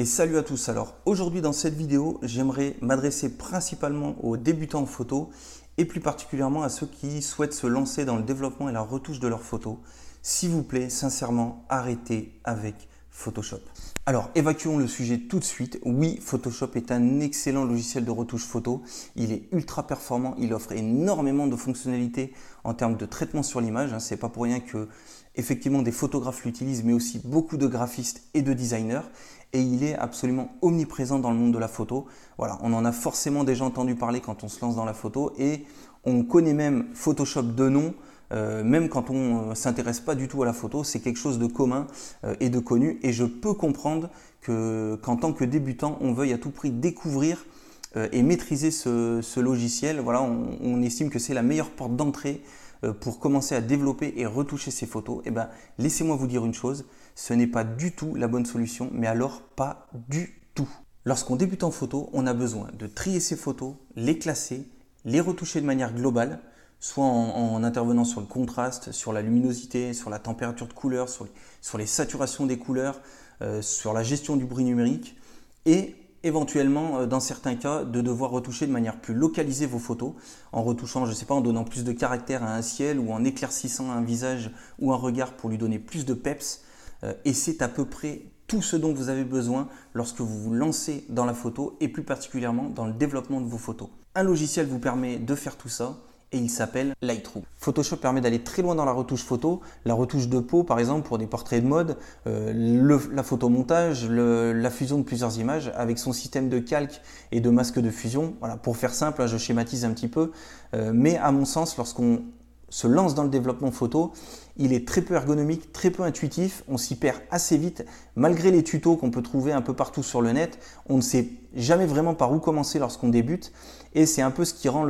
Et salut à tous. Alors aujourd'hui dans cette vidéo, j'aimerais m'adresser principalement aux débutants en photo et plus particulièrement à ceux qui souhaitent se lancer dans le développement et la retouche de leurs photos. S'il vous plaît, sincèrement, arrêtez avec Photoshop. Alors, évacuons le sujet tout de suite. Oui, Photoshop est un excellent logiciel de retouche photo. Il est ultra performant, il offre énormément de fonctionnalités en termes de traitement sur l'image. Hein. C'est pas pour rien que effectivement des photographes l'utilisent, mais aussi beaucoup de graphistes et de designers. Et il est absolument omniprésent dans le monde de la photo. Voilà, on en a forcément déjà entendu parler quand on se lance dans la photo et on connaît même Photoshop de nom. Euh, même quand on ne euh, s'intéresse pas du tout à la photo, c'est quelque chose de commun euh, et de connu. Et je peux comprendre qu'en tant que débutant, on veuille à tout prix découvrir et maîtriser ce, logiciel. Voilà, on estime que c'est la meilleure porte d'entrée pour commencer à développer et retoucher ces photos, eh ben, laissez-moi vous dire une chose, ce n'est pas du tout la bonne solution, mais alors pas du tout. Lorsqu'on débute en photo, on a besoin de trier ses photos, les classer, les retoucher de manière globale, soit en, intervenant sur le contraste, sur la luminosité, sur la température de couleur, sur les, saturations des couleurs, euh, sur la gestion du bruit numérique, et éventuellement, euh, dans certains cas, de devoir retoucher de manière plus localisée vos photos, en retouchant, je ne sais pas, en donnant plus de caractère à un ciel ou en éclaircissant un visage ou un regard pour lui donner plus de peps. Euh, et c'est à peu près tout ce dont vous avez besoin lorsque vous vous lancez dans la photo et plus particulièrement dans le développement de vos photos. Un logiciel vous permet de faire tout ça et il s'appelle Lightroom. Photoshop permet d'aller très loin dans la retouche photo, la retouche de peau par exemple pour des portraits de mode, euh, la photomontage, la fusion de plusieurs images avec son système de calque et de masque de fusion. Voilà, pour faire simple, je schématise un petit peu, euh, mais à mon sens, lorsqu'on se lance dans le développement photo, il est très peu ergonomique, très peu intuitif, on s'y perd assez vite. Malgré les tutos qu'on peut trouver un peu partout sur le net, on ne sait jamais vraiment par où commencer lorsqu'on débute et c'est un peu ce qui rend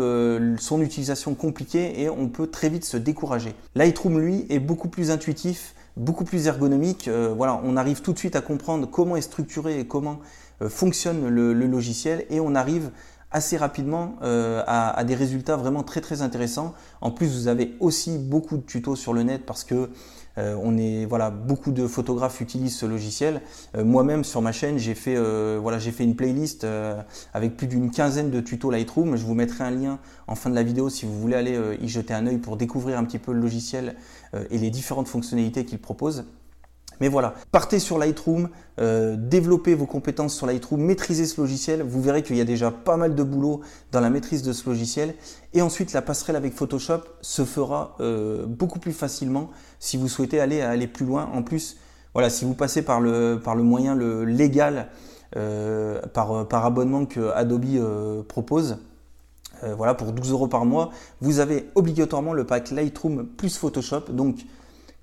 son utilisation compliquée et on peut très vite se décourager. Lightroom, lui, est beaucoup plus intuitif, beaucoup plus ergonomique. Euh, voilà, on arrive tout de suite à comprendre comment est structuré et comment euh, fonctionne le, logiciel et on arrive assez rapidement euh, à, des résultats vraiment très très intéressants. En plus, vous avez aussi beaucoup de tutos sur le net parce que euh, on est voilà beaucoup de photographes utilisent ce logiciel. Euh, moi-même sur ma chaîne, j'ai fait voilà j'ai fait une playlist avec plus d'une quinzaine de tutos Lightroom. Je vous mettrai un lien en fin de la vidéo si vous voulez aller y jeter un œil pour découvrir un petit peu le logiciel et les différentes fonctionnalités qu'il propose. Mais voilà, partez sur Lightroom, euh, développez vos compétences sur Lightroom, maîtrisez ce logiciel. Vous verrez qu'il y a déjà pas mal de boulot dans la maîtrise de ce logiciel. Et ensuite, la passerelle avec Photoshop se fera euh, beaucoup plus facilement si vous souhaitez aller, plus loin. En plus, voilà, si vous passez par le, moyen légal, euh, par, par, abonnement que Adobe propose, voilà, pour 12 euros par mois, vous avez obligatoirement le pack Lightroom plus Photoshop. Donc,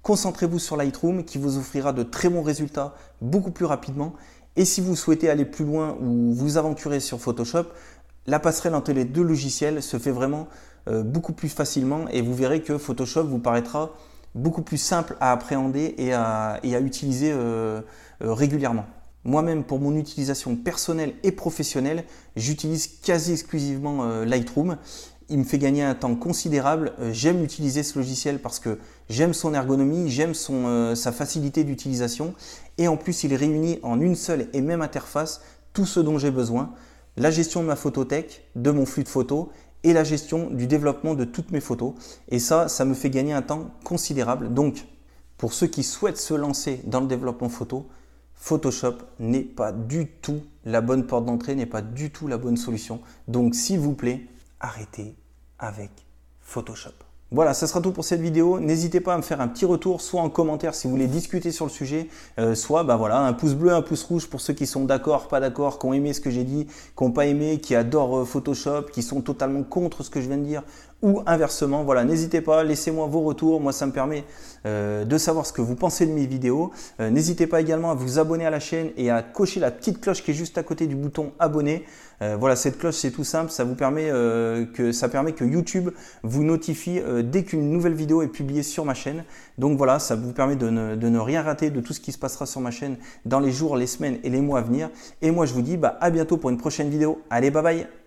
Concentrez-vous sur Lightroom qui vous offrira de très bons résultats beaucoup plus rapidement. Et si vous souhaitez aller plus loin ou vous aventurer sur Photoshop, la passerelle entre les deux logiciels se fait vraiment euh, beaucoup plus facilement et vous verrez que Photoshop vous paraîtra beaucoup plus simple à appréhender et à, utiliser euh, euh, régulièrement. Moi-même, pour mon utilisation personnelle et professionnelle, j'utilise quasi exclusivement Lightroom il me fait gagner un temps considérable. Euh, j'aime utiliser ce logiciel parce que j'aime son ergonomie, j'aime euh, sa facilité d'utilisation. Et en plus, il réunit en une seule et même interface tout ce dont j'ai besoin. La gestion de ma photothèque, de mon flux de photos et la gestion du développement de toutes mes photos. Et ça, ça me fait gagner un temps considérable. Donc, pour ceux qui souhaitent se lancer dans le développement photo, Photoshop n'est pas du tout la bonne porte d'entrée, n'est pas du tout la bonne solution. Donc, s'il vous plaît, arrêtez avec Photoshop. Voilà, ça sera tout pour cette vidéo. N'hésitez pas à me faire un petit retour, soit en commentaire si vous voulez discuter sur le sujet, euh, soit bah voilà, un pouce bleu, un pouce rouge pour ceux qui sont d'accord, pas d'accord, qui ont aimé ce que j'ai dit, qui n'ont pas aimé, qui adorent euh, Photoshop, qui sont totalement contre ce que je viens de dire, ou inversement. Voilà, n'hésitez pas, laissez-moi vos retours. Moi, ça me permet euh, de savoir ce que vous pensez de mes vidéos. Euh, n'hésitez pas également à vous abonner à la chaîne et à cocher la petite cloche qui est juste à côté du bouton abonner. Euh, voilà, cette cloche, c'est tout simple. Ça vous permet que ça permet que YouTube vous notifie dès qu'une nouvelle vidéo est publiée sur ma chaîne. Donc voilà, ça vous permet de ne, rien rater de tout ce qui se passera sur ma chaîne dans les jours, les semaines et les mois à venir. Et moi, je vous dis bah, à bientôt pour une prochaine vidéo. Allez, bye bye